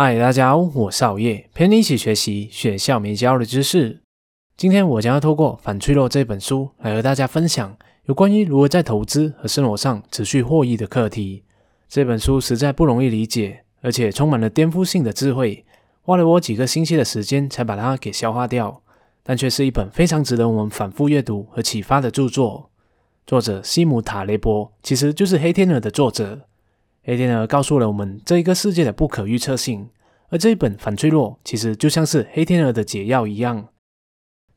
嗨，大家好，我是熬夜，陪你一起学习学校没教的知识。今天我将要透过《反脆弱》这本书来和大家分享有关于如何在投资和生活上持续获益的课题。这本书实在不容易理解，而且充满了颠覆性的智慧，花了我几个星期的时间才把它给消化掉。但却是一本非常值得我们反复阅读和启发的著作。作者西姆塔雷波其实就是《黑天鹅》的作者。黑天鹅告诉了我们这一个世界的不可预测性，而这一本反脆弱其实就像是黑天鹅的解药一样。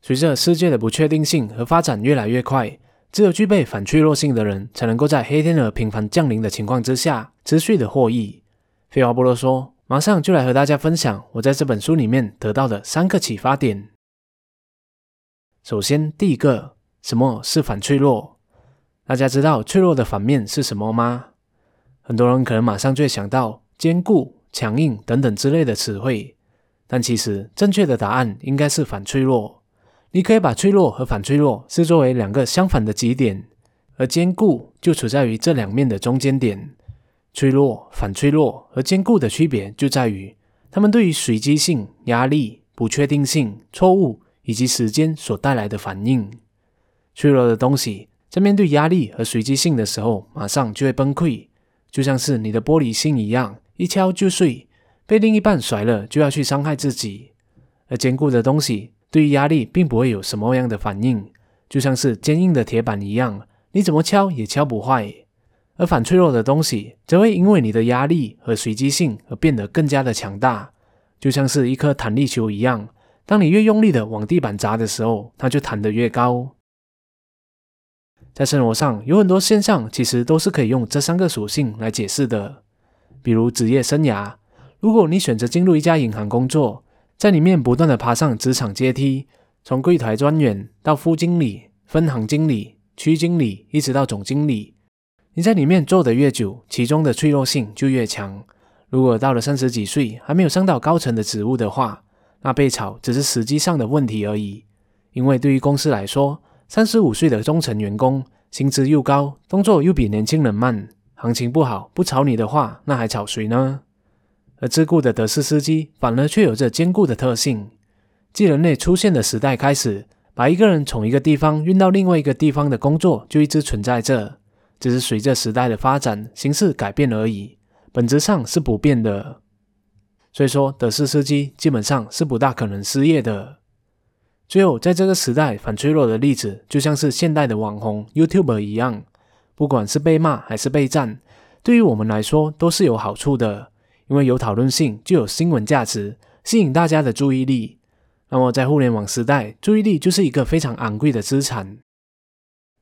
随着世界的不确定性和发展越来越快，只有具备反脆弱性的人才能够在黑天鹅频繁降临的情况之下持续的获益。废话不多说，马上就来和大家分享我在这本书里面得到的三个启发点。首先，第一个，什么是反脆弱？大家知道脆弱的反面是什么吗？很多人可能马上就会想到坚固、强硬等等之类的词汇，但其实正确的答案应该是反脆弱。你可以把脆弱和反脆弱视作为两个相反的极点，而坚固就处在于这两面的中间点。脆弱、反脆弱和坚固的区别就在于，它们对于随机性、压力、不确定性、错误以及时间所带来的反应。脆弱的东西在面对压力和随机性的时候，马上就会崩溃。就像是你的玻璃心一样，一敲就碎，被另一半甩了就要去伤害自己。而坚固的东西对于压力并不会有什么样的反应，就像是坚硬的铁板一样，你怎么敲也敲不坏。而反脆弱的东西则会因为你的压力和随机性而变得更加的强大，就像是一颗弹力球一样，当你越用力的往地板砸的时候，它就弹得越高。在生活上有很多现象，其实都是可以用这三个属性来解释的。比如职业生涯，如果你选择进入一家银行工作，在里面不断的爬上职场阶梯，从柜台专员到副经理、分行经理、区经理，一直到总经理，你在里面做的越久，其中的脆弱性就越强。如果到了三十几岁还没有升到高层的职务的话，那被炒只是时机上的问题而已。因为对于公司来说，三十五岁的中层员工，薪资又高，动作又比年轻人慢，行情不好，不炒你的话，那还炒谁呢？而自雇的德式司机反而却有着坚固的特性。继人类出现的时代开始，把一个人从一个地方运到另外一个地方的工作就一直存在着，只是随着时代的发展，形式改变而已，本质上是不变的。所以说，德式司机基本上是不大可能失业的。最后，在这个时代，反脆弱的例子就像是现代的网红 YouTube 一样，不管是被骂还是被赞，对于我们来说都是有好处的，因为有讨论性就有新闻价值，吸引大家的注意力。那么，在互联网时代，注意力就是一个非常昂贵的资产。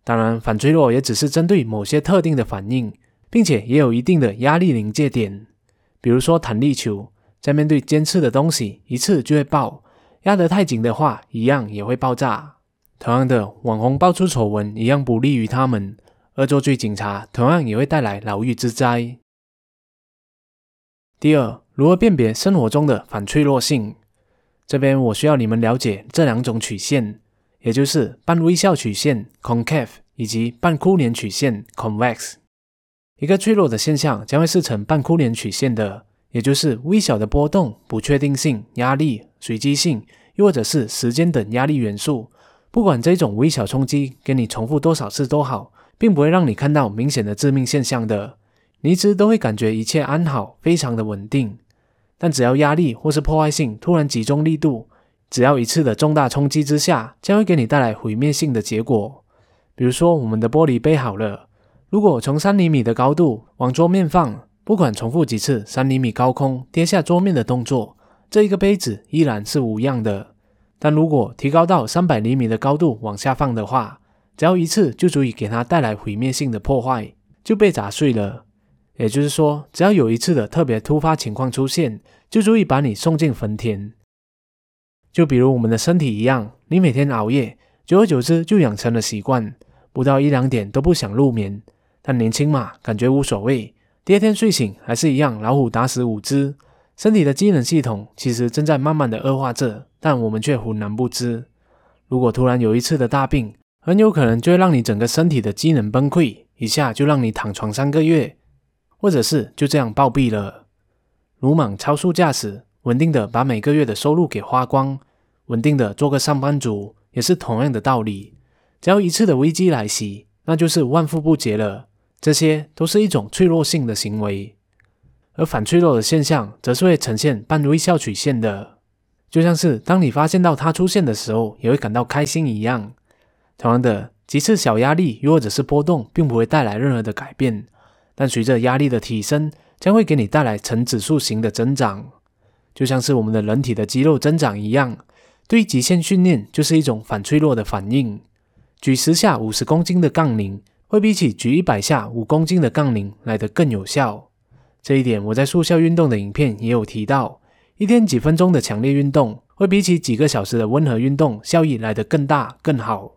当然，反脆弱也只是针对某些特定的反应，并且也有一定的压力临界点，比如说弹力球，在面对尖刺的东西，一次就会爆。压得太紧的话，一样也会爆炸。同样的，网红爆出丑闻，一样不利于他们；恶作剧警察，同样也会带来牢狱之灾。第二，如何辨别生活中的反脆弱性？这边我需要你们了解这两种曲线，也就是半微笑曲线 （concave） 以及半哭脸曲线 （convex）。一个脆弱的现象将会是呈半哭脸曲线的。也就是微小的波动、不确定性、压力、随机性，又或者是时间等压力元素，不管这种微小冲击给你重复多少次都好，并不会让你看到明显的致命现象的。你一直都会感觉一切安好，非常的稳定。但只要压力或是破坏性突然集中力度，只要一次的重大冲击之下，将会给你带来毁灭性的结果。比如说，我们的玻璃杯好了，如果从三厘米的高度往桌面放。不管重复几次三厘米高空跌下桌面的动作，这一个杯子依然是无恙的。但如果提高到三百厘米的高度往下放的话，只要一次就足以给它带来毁灭性的破坏，就被砸碎了。也就是说，只要有一次的特别突发情况出现，就足以把你送进坟田。就比如我们的身体一样，你每天熬夜，久而久之就养成了习惯，不到一两点都不想入眠。但年轻嘛，感觉无所谓。第二天睡醒还是一样，老虎打死五只。身体的机能系统其实正在慢慢的恶化着，但我们却浑然不知。如果突然有一次的大病，很有可能就会让你整个身体的机能崩溃，一下就让你躺床三个月，或者是就这样暴毙了。鲁莽超速驾驶，稳定的把每个月的收入给花光，稳定的做个上班族，也是同样的道理。只要一次的危机来袭，那就是万夫不节了。这些都是一种脆弱性的行为，而反脆弱的现象，则是会呈现半微笑曲线的，就像是当你发现到它出现的时候，也会感到开心一样。同样的，几次小压力又或者是波动，并不会带来任何的改变，但随着压力的提升，将会给你带来呈指数型的增长，就像是我们的人体的肌肉增长一样。对于极限训练，就是一种反脆弱的反应。举十下五十公斤的杠铃。会比起举一百下五公斤的杠铃来得更有效。这一点我在速效运动的影片也有提到。一天几分钟的强烈运动，会比起几个小时的温和运动效益来得更大更好。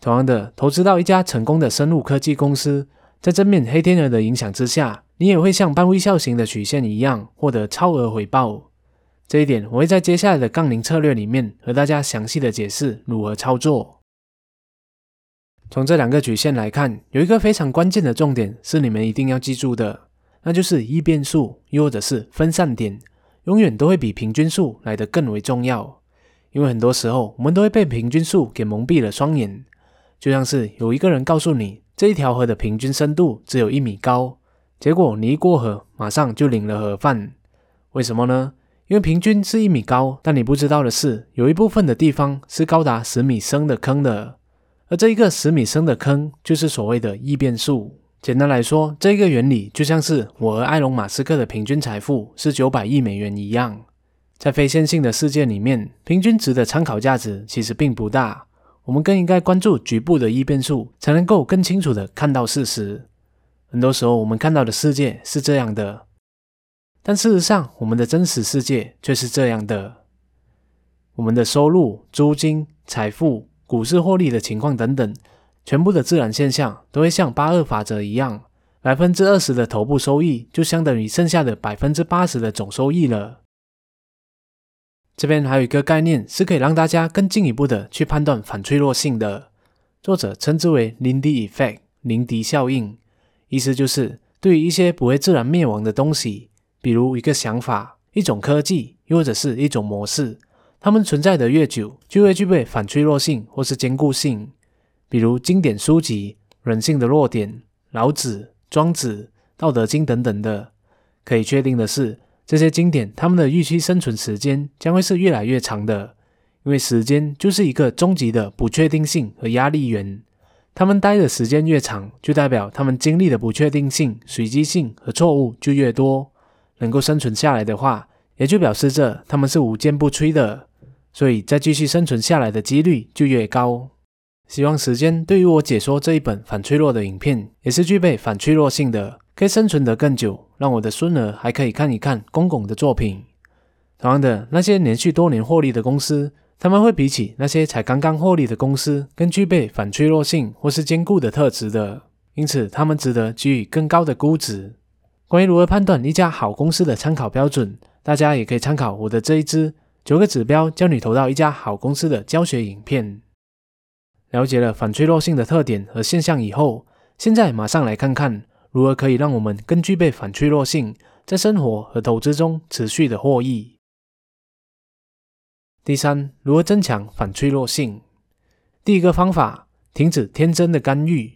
同样的，投资到一家成功的生物科技公司，在正面黑天鹅的影响之下，你也会像半微笑型的曲线一样获得超额回报。这一点我会在接下来的杠铃策略里面和大家详细的解释如何操作。从这两个曲线来看，有一个非常关键的重点是你们一定要记住的，那就是异变数又或者是分散点，永远都会比平均数来得更为重要。因为很多时候我们都会被平均数给蒙蔽了双眼，就像是有一个人告诉你这一条河的平均深度只有一米高，结果你一过河马上就领了盒饭。为什么呢？因为平均是一米高，但你不知道的是，有一部分的地方是高达十米深的坑的。而这一个十米深的坑，就是所谓的异变数。简单来说，这个原理就像是我和埃隆·马斯克的平均财富是九百亿美元一样。在非线性的世界里面，平均值的参考价值其实并不大。我们更应该关注局部的异变数，才能够更清楚的看到事实。很多时候，我们看到的世界是这样的，但事实上，我们的真实世界却是这样的。我们的收入、租金、财富。股市获利的情况等等，全部的自然现象都会像八二法则一样，百分之二十的头部收益就相当于剩下的百分之八十的总收益了。这边还有一个概念是可以让大家更进一步的去判断反脆弱性的，作者称之为林迪 effect 林迪效应，意思就是对于一些不会自然灭亡的东西，比如一个想法、一种科技，又或者是一种模式。它们存在的越久，就会具备反脆弱性或是坚固性。比如经典书籍《人性的弱点》、老子、庄子、道德经等等的。可以确定的是，这些经典它们的预期生存时间将会是越来越长的，因为时间就是一个终极的不确定性和压力源。他们待的时间越长，就代表他们经历的不确定性、随机性和错误就越多。能够生存下来的话，也就表示着他们是无坚不摧的。所以，再继续生存下来的几率就越高。希望时间对于我解说这一本反脆弱的影片，也是具备反脆弱性的，可以生存得更久，让我的孙儿还可以看一看公公的作品。同样的，那些连续多年获利的公司，他们会比起那些才刚刚获利的公司，更具备反脆弱性或是坚固的特质的，因此他们值得给予更高的估值。关于如何判断一家好公司的参考标准，大家也可以参考我的这一支。九个指标教你投到一家好公司的教学影片。了解了反脆弱性的特点和现象以后，现在马上来看看如何可以让我们更具备反脆弱性，在生活和投资中持续的获益。第三，如何增强反脆弱性？第一个方法，停止天真的干预。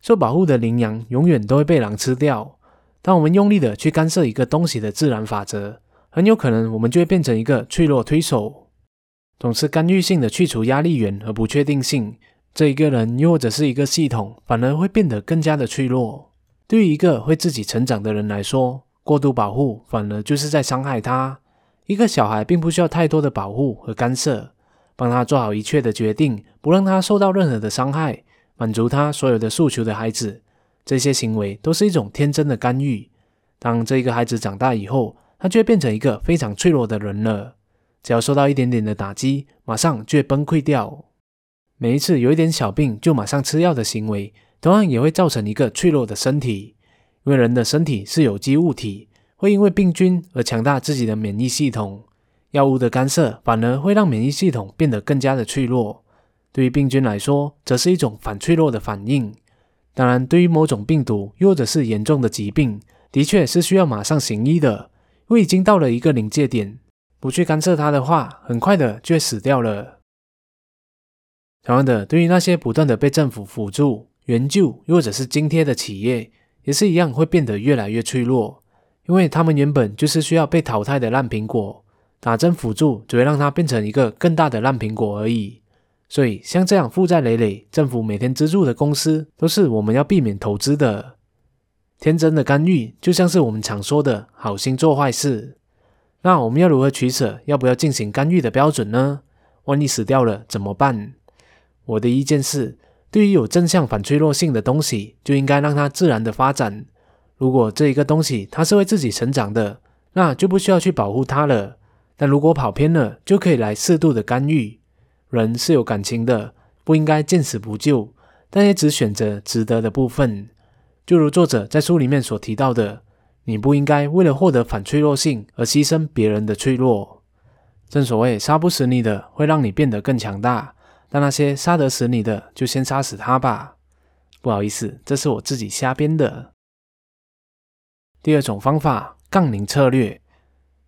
受保护的羚羊永远都会被狼吃掉。当我们用力的去干涉一个东西的自然法则。很有可能，我们就会变成一个脆弱推手，总是干预性的去除压力源和不确定性。这一个人又或者是一个系统，反而会变得更加的脆弱。对于一个会自己成长的人来说，过度保护反而就是在伤害他。一个小孩并不需要太多的保护和干涉，帮他做好一切的决定，不让他受到任何的伤害，满足他所有的诉求的孩子，这些行为都是一种天真的干预。当这一个孩子长大以后，他就会变成一个非常脆弱的人了。只要受到一点点的打击，马上就会崩溃掉。每一次有一点小病就马上吃药的行为，同样也会造成一个脆弱的身体。因为人的身体是有机物体，会因为病菌而强大自己的免疫系统。药物的干涉反而会让免疫系统变得更加的脆弱。对于病菌来说，则是一种反脆弱的反应。当然，对于某种病毒又或者是严重的疾病，的确是需要马上行医的。因为已经到了一个临界点，不去干涉它的话，很快的就会死掉了。同样的，对于那些不断的被政府辅助、援救，或者是津贴的企业，也是一样会变得越来越脆弱，因为他们原本就是需要被淘汰的烂苹果，打针辅助只会让它变成一个更大的烂苹果而已。所以，像这样负债累累、政府每天资助的公司，都是我们要避免投资的。天真的干预，就像是我们常说的好心做坏事。那我们要如何取舍，要不要进行干预的标准呢？万一死掉了怎么办？我的意见是，对于有正向反脆弱性的东西，就应该让它自然的发展。如果这一个东西它是为自己成长的，那就不需要去保护它了。但如果跑偏了，就可以来适度的干预。人是有感情的，不应该见死不救，但也只选择值得的部分。就如作者在书里面所提到的，你不应该为了获得反脆弱性而牺牲别人的脆弱。正所谓，杀不死你的会让你变得更强大。但那些杀得死你的，就先杀死他吧。不好意思，这是我自己瞎编的。第二种方法，杠铃策略。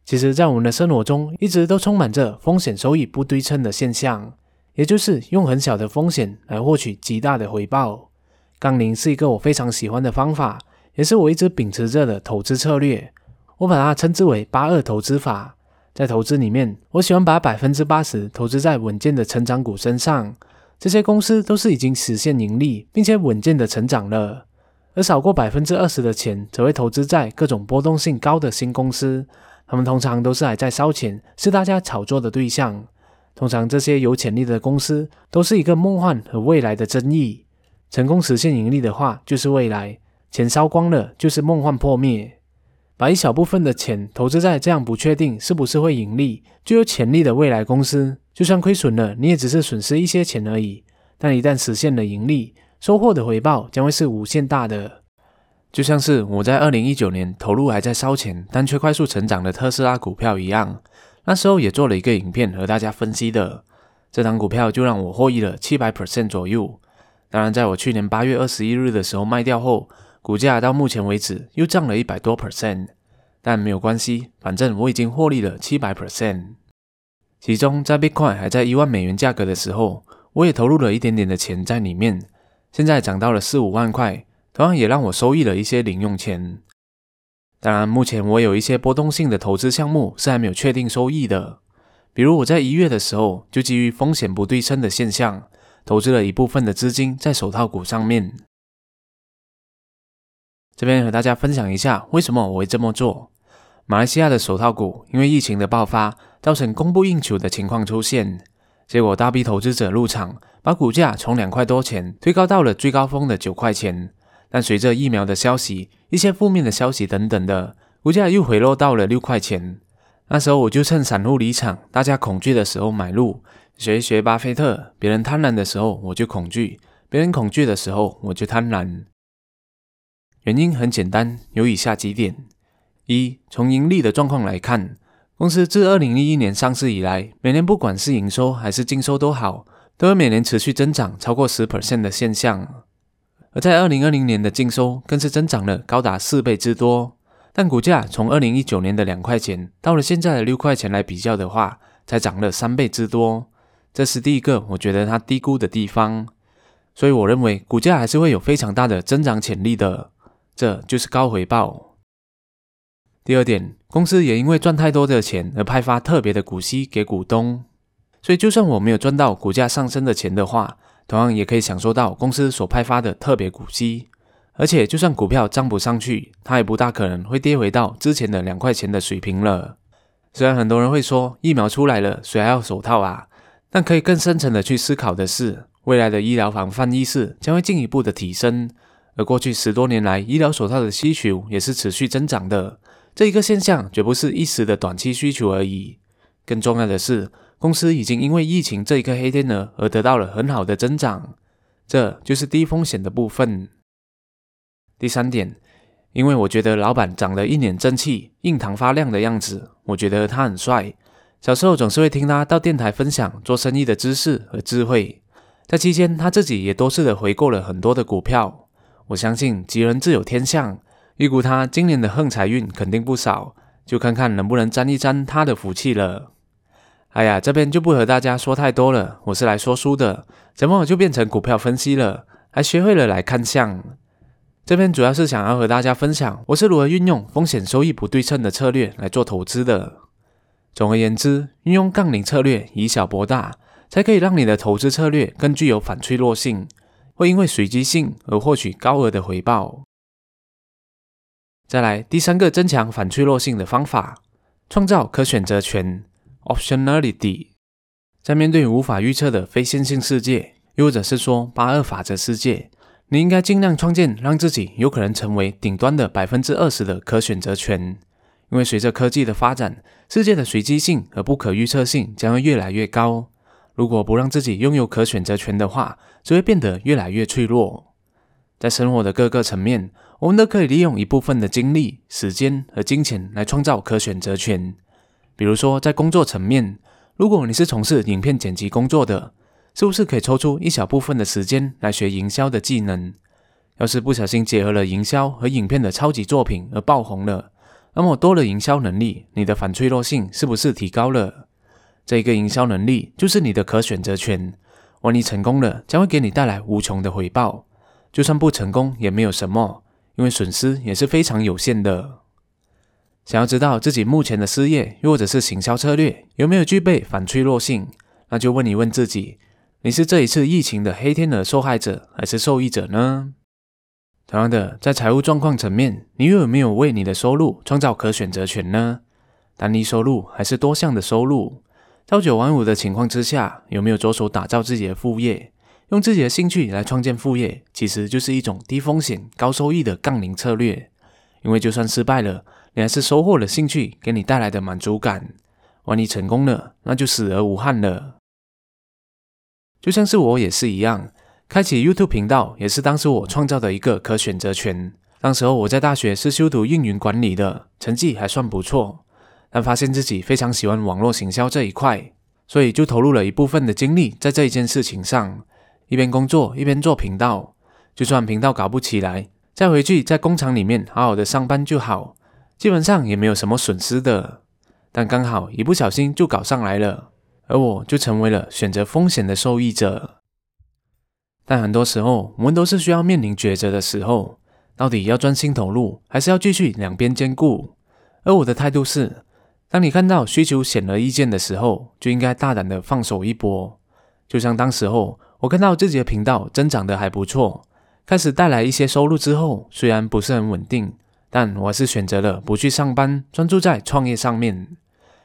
其实，在我们的生活中，一直都充满着风险收益不对称的现象，也就是用很小的风险来获取极大的回报。杠铃是一个我非常喜欢的方法，也是我一直秉持着的投资策略。我把它称之为八二投资法。在投资里面，我喜欢把百分之八十投资在稳健的成长股身上，这些公司都是已经实现盈利，并且稳健的成长了。而少过百分之二十的钱，则会投资在各种波动性高的新公司，他们通常都是还在烧钱，是大家炒作的对象。通常这些有潜力的公司，都是一个梦幻和未来的争议。成功实现盈利的话，就是未来；钱烧光了，就是梦幻破灭。把一小部分的钱投资在这样不确定是不是会盈利、具有潜力的未来公司，就算亏损了，你也只是损失一些钱而已。但一旦实现了盈利，收获的回报将会是无限大的。就像是我在二零一九年投入还在烧钱，但却快速成长的特斯拉股票一样，那时候也做了一个影片和大家分析的。这张股票就让我获益了七百 percent 左右。当然，在我去年八月二十一日的时候卖掉后。股价到目前为止又涨了一百多 percent，但没有关系，反正我已经获利了七百 percent。其中在 Bitcoin 还在一万美元价格的时候，我也投入了一点点的钱在里面。现在涨到了四五万块，同样也让我收益了一些零用钱。当然，目前我有一些波动性的投资项目是还没有确定收益的，比如我在一月的时候就基于风险不对称的现象，投资了一部分的资金在手套股上面。这边和大家分享一下为什么我会这么做。马来西亚的手套股因为疫情的爆发，造成供不应求的情况出现，结果大批投资者入场，把股价从两块多钱推高到了最高峰的九块钱。但随着疫苗的消息、一些负面的消息等等的，股价又回落到了六块钱。那时候我就趁散户离场、大家恐惧的时候买入，学一学巴菲特，别人贪婪的时候我就恐惧，别人恐惧的时候我就贪婪。原因很简单，有以下几点：一、从盈利的状况来看，公司自二零一一年上市以来，每年不管是营收还是净收都好，都有每年持续增长超过十 percent 的现象。而在二零二零年的净收更是增长了高达四倍之多。但股价从二零一九年的两块钱到了现在的六块钱来比较的话，才涨了三倍之多。这是第一个我觉得它低估的地方。所以我认为股价还是会有非常大的增长潜力的。这就是高回报。第二点，公司也因为赚太多的钱而派发特别的股息给股东，所以就算我没有赚到股价上升的钱的话，同样也可以享受到公司所派发的特别股息。而且，就算股票涨不上去，它也不大可能会跌回到之前的两块钱的水平了。虽然很多人会说疫苗出来了，谁还要手套啊？但可以更深层的去思考的是，未来的医疗防范意识将会进一步的提升。而过去十多年来，医疗手套的需求也是持续增长的。这一个现象绝不是一时的短期需求而已。更重要的是，公司已经因为疫情这一个黑天鹅而得到了很好的增长。这就是低风险的部分。第三点，因为我觉得老板长得一脸正气、印堂发亮的样子，我觉得他很帅。小时候总是会听他到电台分享做生意的知识和智慧。在期间，他自己也多次的回购了很多的股票。我相信吉人自有天相，预估他今年的横财运肯定不少，就看看能不能沾一沾他的福气了。哎呀，这边就不和大家说太多了，我是来说书的，怎么就变成股票分析了？还学会了来看相。这边主要是想要和大家分享我是如何运用风险收益不对称的策略来做投资的。总而言之，运用杠铃策略以小博大，才可以让你的投资策略更具有反脆弱性，会因为随机性而获取高额的回报。再来，第三个增强反脆弱性的方法，创造可选择权。Optionality，在面对无法预测的非线性世界，又或者是说八二法则世界，你应该尽量创建让自己有可能成为顶端的百分之二十的可选择权。因为随着科技的发展，世界的随机性和不可预测性将会越来越高。如果不让自己拥有可选择权的话，只会变得越来越脆弱。在生活的各个层面，我们都可以利用一部分的精力、时间和金钱来创造可选择权。比如说，在工作层面，如果你是从事影片剪辑工作的，是不是可以抽出一小部分的时间来学营销的技能？要是不小心结合了营销和影片的超级作品而爆红了，那么多了营销能力，你的反脆弱性是不是提高了？这一个营销能力就是你的可选择权。万一成功了，将会给你带来无穷的回报；就算不成功，也没有什么，因为损失也是非常有限的。想要知道自己目前的事业，又或者是行销策略有没有具备反脆弱性，那就问一问自己：你是这一次疫情的黑天鹅受害者，还是受益者呢？同样的，在财务状况层面，你又有没有为你的收入创造可选择权呢？单一收入还是多项的收入？朝九晚五的情况之下，有没有着手打造自己的副业？用自己的兴趣来创建副业，其实就是一种低风险高收益的杠铃策略。因为就算失败了，你还是收获了兴趣给你带来的满足感。万一成功了，那就死而无憾了。就像是我也是一样，开启 YouTube 频道也是当时我创造的一个可选择权。当时候我在大学是修读运营管理的，成绩还算不错，但发现自己非常喜欢网络行销这一块，所以就投入了一部分的精力在这一件事情上，一边工作一边做频道。就算频道搞不起来，再回去在工厂里面好好的上班就好。基本上也没有什么损失的，但刚好一不小心就搞上来了，而我就成为了选择风险的受益者。但很多时候，我们都是需要面临抉择的时候，到底要专心投入，还是要继续两边兼顾？而我的态度是，当你看到需求显而易见的时候，就应该大胆的放手一搏。就像当时候，我看到自己的频道增长的还不错，开始带来一些收入之后，虽然不是很稳定。但我还是选择了不去上班，专注在创业上面。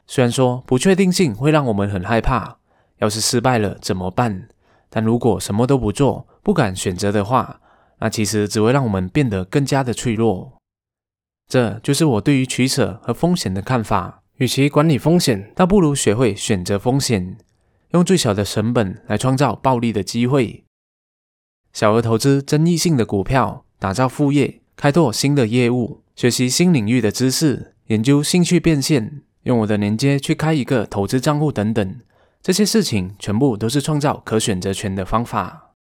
虽然说不确定性会让我们很害怕，要是失败了怎么办？但如果什么都不做，不敢选择的话，那其实只会让我们变得更加的脆弱。这就是我对于取舍和风险的看法。与其管理风险，倒不如学会选择风险，用最小的成本来创造暴利的机会。小额投资争议性的股票，打造副业。开拓新的业务，学习新领域的知识，研究兴趣变现，用我的连接去开一个投资账户等等，这些事情全部都是创造可选择权的方法。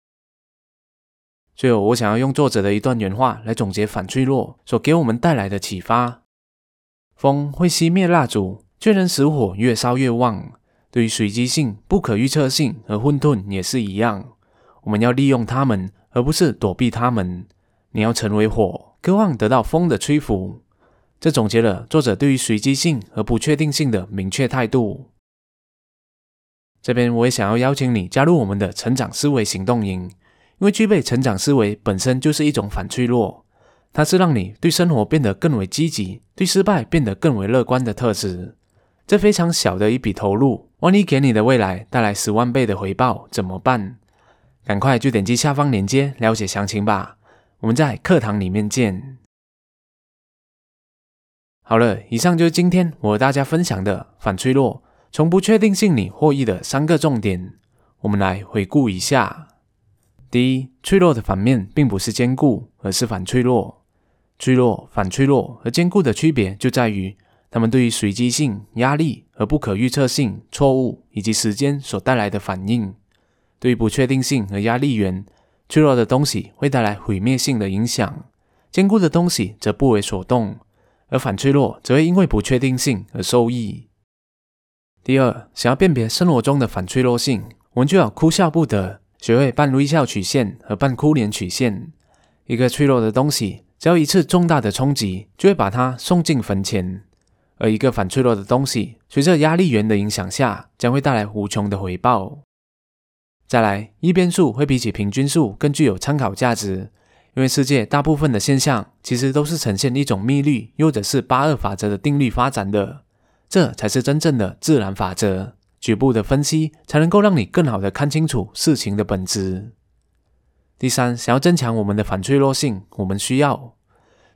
最后，我想要用作者的一段原话来总结反脆弱所给我们带来的启发：风会熄灭蜡烛，却能使火越烧越旺。对于随机性、不可预测性和混沌也是一样，我们要利用它们，而不是躲避它们。你要成为火，渴望得到风的吹拂。这总结了作者对于随机性和不确定性的明确态度。这边我也想要邀请你加入我们的成长思维行动营，因为具备成长思维本身就是一种反脆弱，它是让你对生活变得更为积极，对失败变得更为乐观的特质。这非常小的一笔投入，万一给你的未来带来十万倍的回报怎么办？赶快就点击下方链接了解详情吧。我们在课堂里面见。好了，以上就是今天我和大家分享的反脆弱，从不确定性里获益的三个重点。我们来回顾一下：第一，脆弱的反面并不是坚固，而是反脆弱。脆弱、反脆弱和坚固的区别就在于，它们对于随机性、压力和不可预测性、错误以及时间所带来的反应。对于不确定性和压力源。脆弱的东西会带来毁灭性的影响，坚固的东西则不为所动。而反脆弱则会因为不确定性而受益。第二，想要辨别生活中的反脆弱性，我们就要哭笑不得，学会半微笑曲线和半哭脸曲线。一个脆弱的东西，只要一次重大的冲击，就会把它送进坟前；而一个反脆弱的东西，随着压力源的影响下，将会带来无穷的回报。再来，一边数会比起平均数更具有参考价值，因为世界大部分的现象其实都是呈现一种密律，又或者是八二法则的定律发展的。这才是真正的自然法则。局部的分析才能够让你更好的看清楚事情的本质。第三，想要增强我们的反脆弱性，我们需要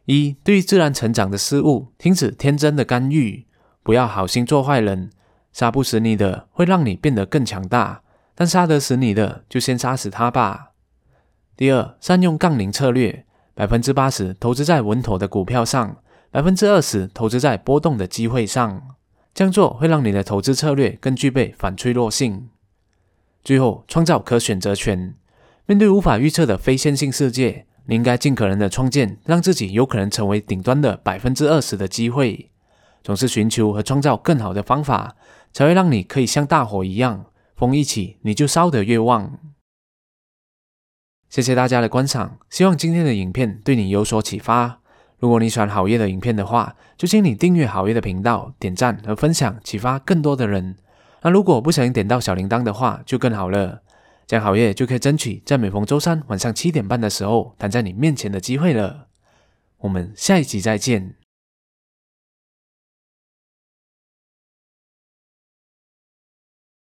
一对于自然成长的事物停止天真的干预，不要好心做坏人。杀不死你的会让你变得更强大，但杀得死你的就先杀死他吧。第二，善用杠铃策略，百分之八十投资在稳妥的股票上，百分之二十投资在波动的机会上。这样做会让你的投资策略更具备反脆弱性。最后，创造可选择权。面对无法预测的非线性世界，你应该尽可能的创建让自己有可能成为顶端的百分之二十的机会。总是寻求和创造更好的方法，才会让你可以像大火一样，风一起你就烧得越旺。谢谢大家的观赏，希望今天的影片对你有所启发。如果你喜欢好业的影片的话，就请你订阅好业的频道，点赞和分享，启发更多的人。那如果不小心点到小铃铛的话，就更好了，这样好月就可以争取在每逢周三晚上七点半的时候躺在你面前的机会了。我们下一集再见。